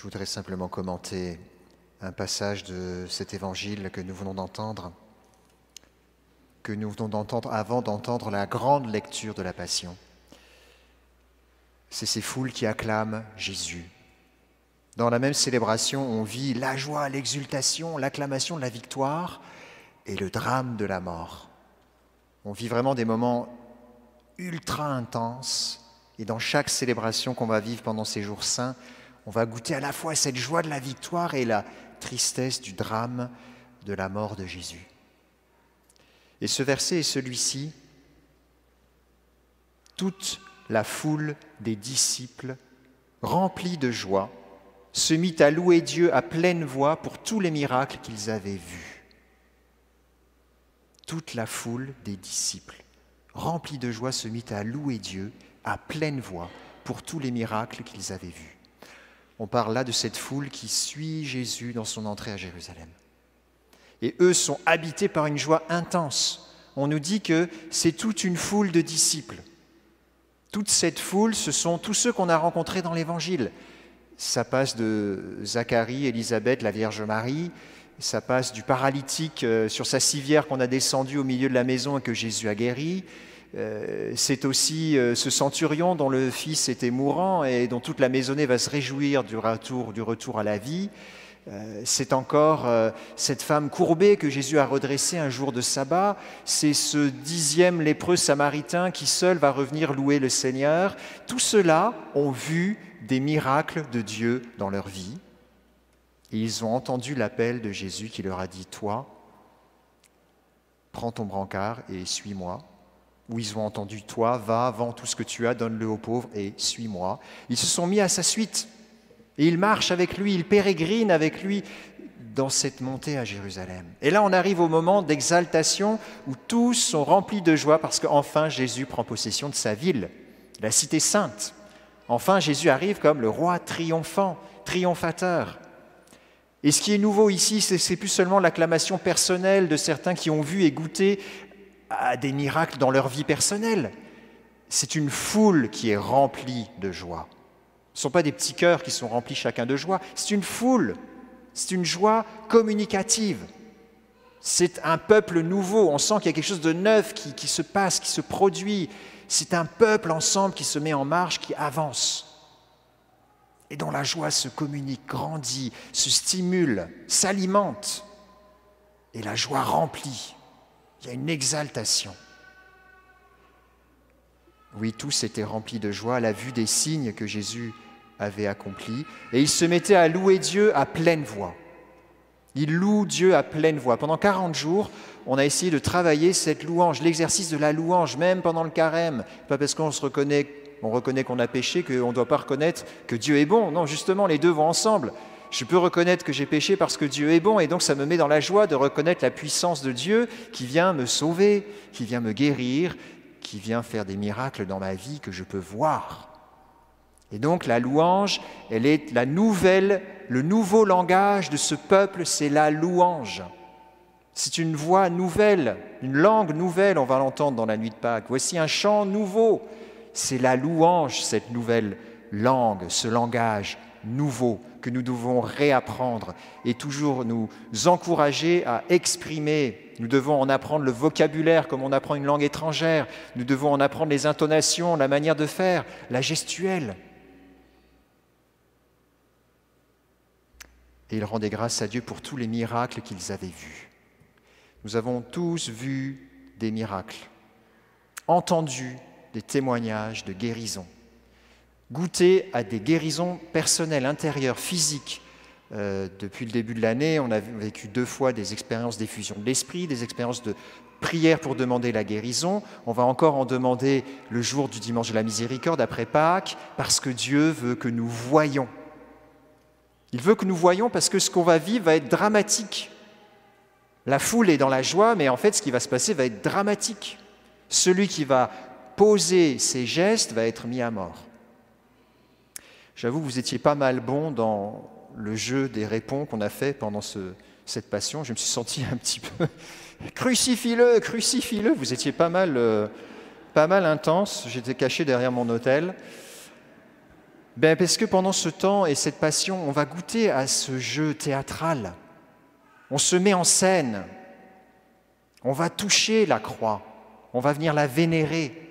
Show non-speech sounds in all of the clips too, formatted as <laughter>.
Je voudrais simplement commenter un passage de cet évangile que nous venons d'entendre, que nous venons d'entendre avant d'entendre la grande lecture de la Passion. C'est ces foules qui acclament Jésus. Dans la même célébration, on vit la joie, l'exultation, l'acclamation de la victoire et le drame de la mort. On vit vraiment des moments ultra intenses et dans chaque célébration qu'on va vivre pendant ces jours saints, on va goûter à la fois cette joie de la victoire et la tristesse du drame de la mort de Jésus. Et ce verset est celui-ci. Toute la foule des disciples, remplie de joie, se mit à louer Dieu à pleine voix pour tous les miracles qu'ils avaient vus. Toute la foule des disciples, remplie de joie, se mit à louer Dieu à pleine voix pour tous les miracles qu'ils avaient vus. On parle là de cette foule qui suit Jésus dans son entrée à Jérusalem. Et eux sont habités par une joie intense. On nous dit que c'est toute une foule de disciples. Toute cette foule, ce sont tous ceux qu'on a rencontrés dans l'Évangile. Ça passe de Zacharie, Élisabeth, la Vierge Marie, ça passe du paralytique euh, sur sa civière qu'on a descendu au milieu de la maison et que Jésus a guéri, euh, c'est aussi euh, ce centurion dont le fils était mourant et dont toute la maisonnée va se réjouir du retour, retour à la vie. Euh, c'est encore cette femme courbée que Jésus a redressée un jour de sabbat. C'est ce dixième lépreux samaritain qui seul va revenir louer le Seigneur. Tout cela ont vu des miracles de Dieu dans leur vie. Et ils ont entendu l'appel de Jésus qui leur a dit, Toi, prends ton brancard et suis-moi où ils ont entendu Toi, va, vends tout ce que tu as, donne-le aux pauvres et suis-moi. Ils se sont mis à sa suite et ils marchent avec lui, ils pérégrinent avec lui dans cette montée à Jérusalem. Et là, on arrive au moment d'exaltation où tous sont remplis de joie parce qu'enfin Jésus prend possession de sa ville, la cité sainte. Enfin, Jésus arrive comme le roi triomphant, triomphateur. Et ce qui est nouveau ici, c'est plus seulement l'acclamation personnelle de certains qui ont vu et goûté à des miracles dans leur vie personnelle. C'est une foule qui est remplie de joie. Ce ne sont pas des petits cœurs qui sont remplis chacun de joie, c'est une foule, c'est une joie communicative. C'est un peuple nouveau, on sent qu'il y a quelque chose de neuf qui, se passe, qui se produit. C'est un peuple ensemble qui se met en marche, qui avance et dont la joie se communique, grandit, se stimule, s'alimente, et la joie remplit. Il y a une exaltation. Oui, tous étaient remplis de joie à la vue des signes que Jésus avait accomplis, et ils se mettaient à louer Dieu à pleine voix. Ils louent Dieu à pleine voix. Pendant 40 jours, on a essayé de travailler cette louange, l'exercice de la louange, même pendant le carême. Pas parce qu'on se reconnaît, on reconnaît qu'on a péché, qu'on ne doit pas reconnaître que Dieu est bon. Non, justement, les deux vont ensemble. Je peux reconnaître que j'ai péché parce que Dieu est bon et donc ça me met dans la joie de reconnaître la puissance de Dieu qui vient me sauver, qui vient me guérir, qui vient faire des miracles dans ma vie que je peux voir. Et donc la louange, elle est la nouvelle, le nouveau langage de ce peuple, c'est la louange. C'est une voix nouvelle, une langue nouvelle, on va l'entendre dans la nuit de Pâques. Voici un chant nouveau. C'est la louange, cette nouvelle langue, ce langage nouveau que nous devons réapprendre et toujours nous encourager à exprimer. Nous devons en apprendre le vocabulaire comme on apprend une langue étrangère. Nous devons en apprendre les intonations, la manière de faire, la gestuelle. Et ils rendaient grâce à Dieu pour tous les miracles qu'ils avaient vus. Nous avons tous vu des miracles, entendu des témoignages de guérison goûter à des guérisons personnelles, intérieures, physiques. Euh, depuis le début de l'année, on a vécu deux fois des expériences d'effusion de l'esprit, des expériences de prière pour demander la guérison. On va encore en demander le jour du dimanche de la miséricorde après Pâques, parce que Dieu veut que nous voyions. Il veut que nous voyions parce que ce qu'on va vivre va être dramatique. La foule est dans la joie, mais en fait, ce qui va se passer va être dramatique. Celui qui va poser ses gestes va être mis à mort. J'avoue vous étiez pas mal bon dans le jeu des réponses qu'on a fait pendant cette passion. Je me suis senti un petit peu <laughs> crucifie-le, crucifie-le. Vous étiez pas mal, euh, pas mal intense. J'étais caché derrière mon hôtel. ben Parce que pendant ce temps et cette passion, on va goûter à ce jeu théâtral. On se met en scène. On va toucher la croix. On va venir la vénérer.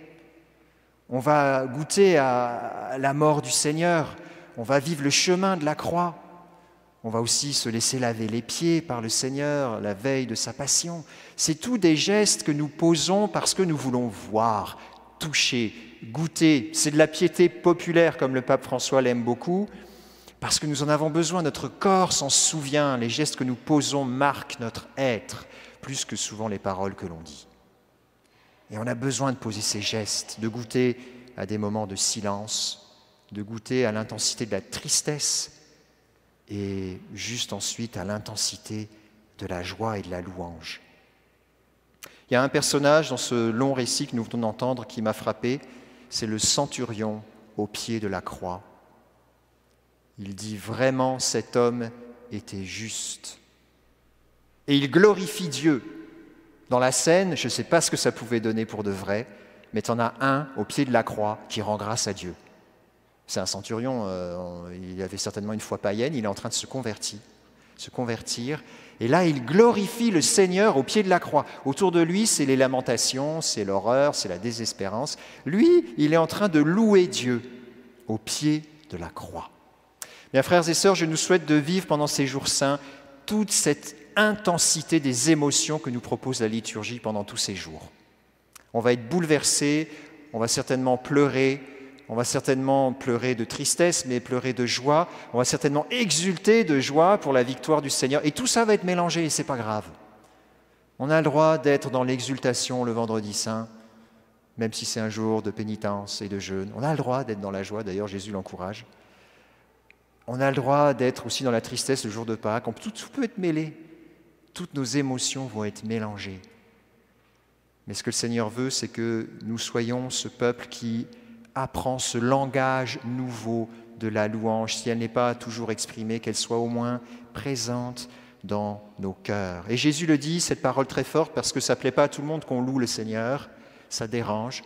On va goûter à la mort du Seigneur. On va vivre le chemin de la croix. On va aussi se laisser laver les pieds par le Seigneur la veille de sa passion. C'est tous des gestes que nous posons parce que nous voulons voir, toucher, goûter. C'est de la piété populaire comme le pape François l'aime beaucoup, parce que nous en avons besoin. Notre corps s'en souvient. Les gestes que nous posons marquent notre être, plus que souvent les paroles que l'on dit. Et on a besoin de poser ces gestes, de goûter à des moments de silence, de goûter à l'intensité de la tristesse et juste ensuite à l'intensité de la joie et de la louange. Il y a un personnage dans ce long récit que nous venons d'entendre qui m'a frappé, c'est le centurion au pied de la croix. Il dit vraiment cet homme était juste. Et il glorifie Dieu. Dans la scène, je ne sais pas ce que ça pouvait donner pour de vrai, mais tu en as un au pied de la croix qui rend grâce à Dieu. C'est un centurion, euh, il avait certainement une foi païenne, il est en train de se convertir, se convertir. Et là, il glorifie le Seigneur au pied de la croix. Autour de lui, c'est les lamentations, c'est l'horreur, c'est la désespérance. Lui, il est en train de louer Dieu au pied de la croix. Mes frères et sœurs, je nous souhaite de vivre pendant ces jours saints toute cette intensité des émotions que nous propose la liturgie pendant tous ces jours. On va être bouleversé, on va certainement pleurer, on va certainement pleurer de tristesse, mais pleurer de joie. On va certainement exulter de joie pour la victoire du Seigneur. Et tout ça va être mélangé et ce n'est pas grave. On a le droit d'être dans l'exultation le vendredi saint, même si c'est un jour de pénitence et de jeûne. On a le droit d'être dans la joie, d'ailleurs Jésus l'encourage. On a le droit d'être aussi dans la tristesse le jour de Pâques. Tout peut être mêlé. Toutes nos émotions vont être mélangées. Mais ce que le Seigneur veut, c'est que nous soyons ce peuple qui apprend ce langage nouveau de la louange, si elle n'est pas toujours exprimée, qu'elle soit au moins présente dans nos cœurs. Et Jésus le dit, cette parole très forte, parce que ça ne plaît pas à tout le monde qu'on loue le Seigneur, ça dérange.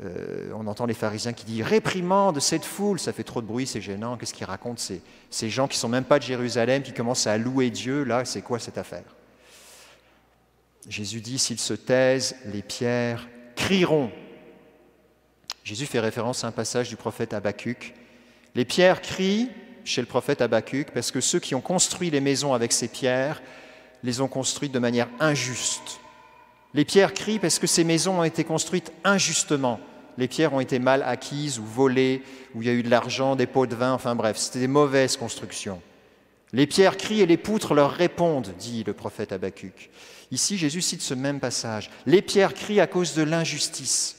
Euh, on entend les pharisiens qui disent réprimande cette foule, ça fait trop de bruit, c'est gênant. Qu'est-ce qu'ils racontent ces, gens qui sont même pas de Jérusalem, qui commencent à louer Dieu? Là, c'est quoi cette affaire? Jésus dit s'ils se taisent, les pierres crieront. Jésus fait référence à un passage du prophète Habacuc. Les pierres crient chez le prophète Habacuc parce que ceux qui ont construit les maisons avec ces pierres les ont construites de manière injuste. Les pierres crient parce que ces maisons ont été construites injustement. Les pierres ont été mal acquises ou volées, où il y a eu de l'argent, des pots de vin, enfin bref, c'était des mauvaises constructions. Les pierres crient et les poutres leur répondent, dit le prophète Habacuc. Ici, Jésus cite ce même passage. Les pierres crient à cause de l'injustice.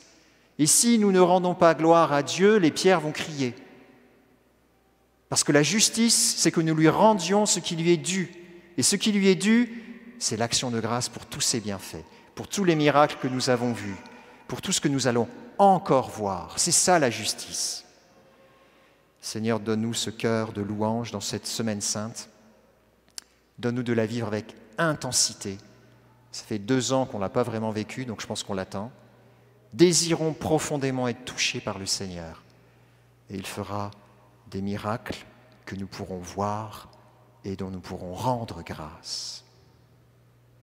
Et si nous ne rendons pas gloire à Dieu, les pierres vont crier. Parce que la justice, c'est que nous lui rendions ce qui lui est dû. Et ce qui lui est dû, c'est l'action de grâce pour tous ses bienfaits, pour tous les miracles que nous avons vus, pour tout ce que nous allons encore voir. C'est ça la justice. Seigneur, donne-nous ce cœur de louange dans cette semaine sainte. Donne-nous de la vivre avec intensité. Ça fait deux ans qu'on ne l'a pas vraiment vécu, donc je pense qu'on l'attend désirons profondément être touchés par le Seigneur. Et il fera des miracles que nous pourrons voir et dont nous pourrons rendre grâce.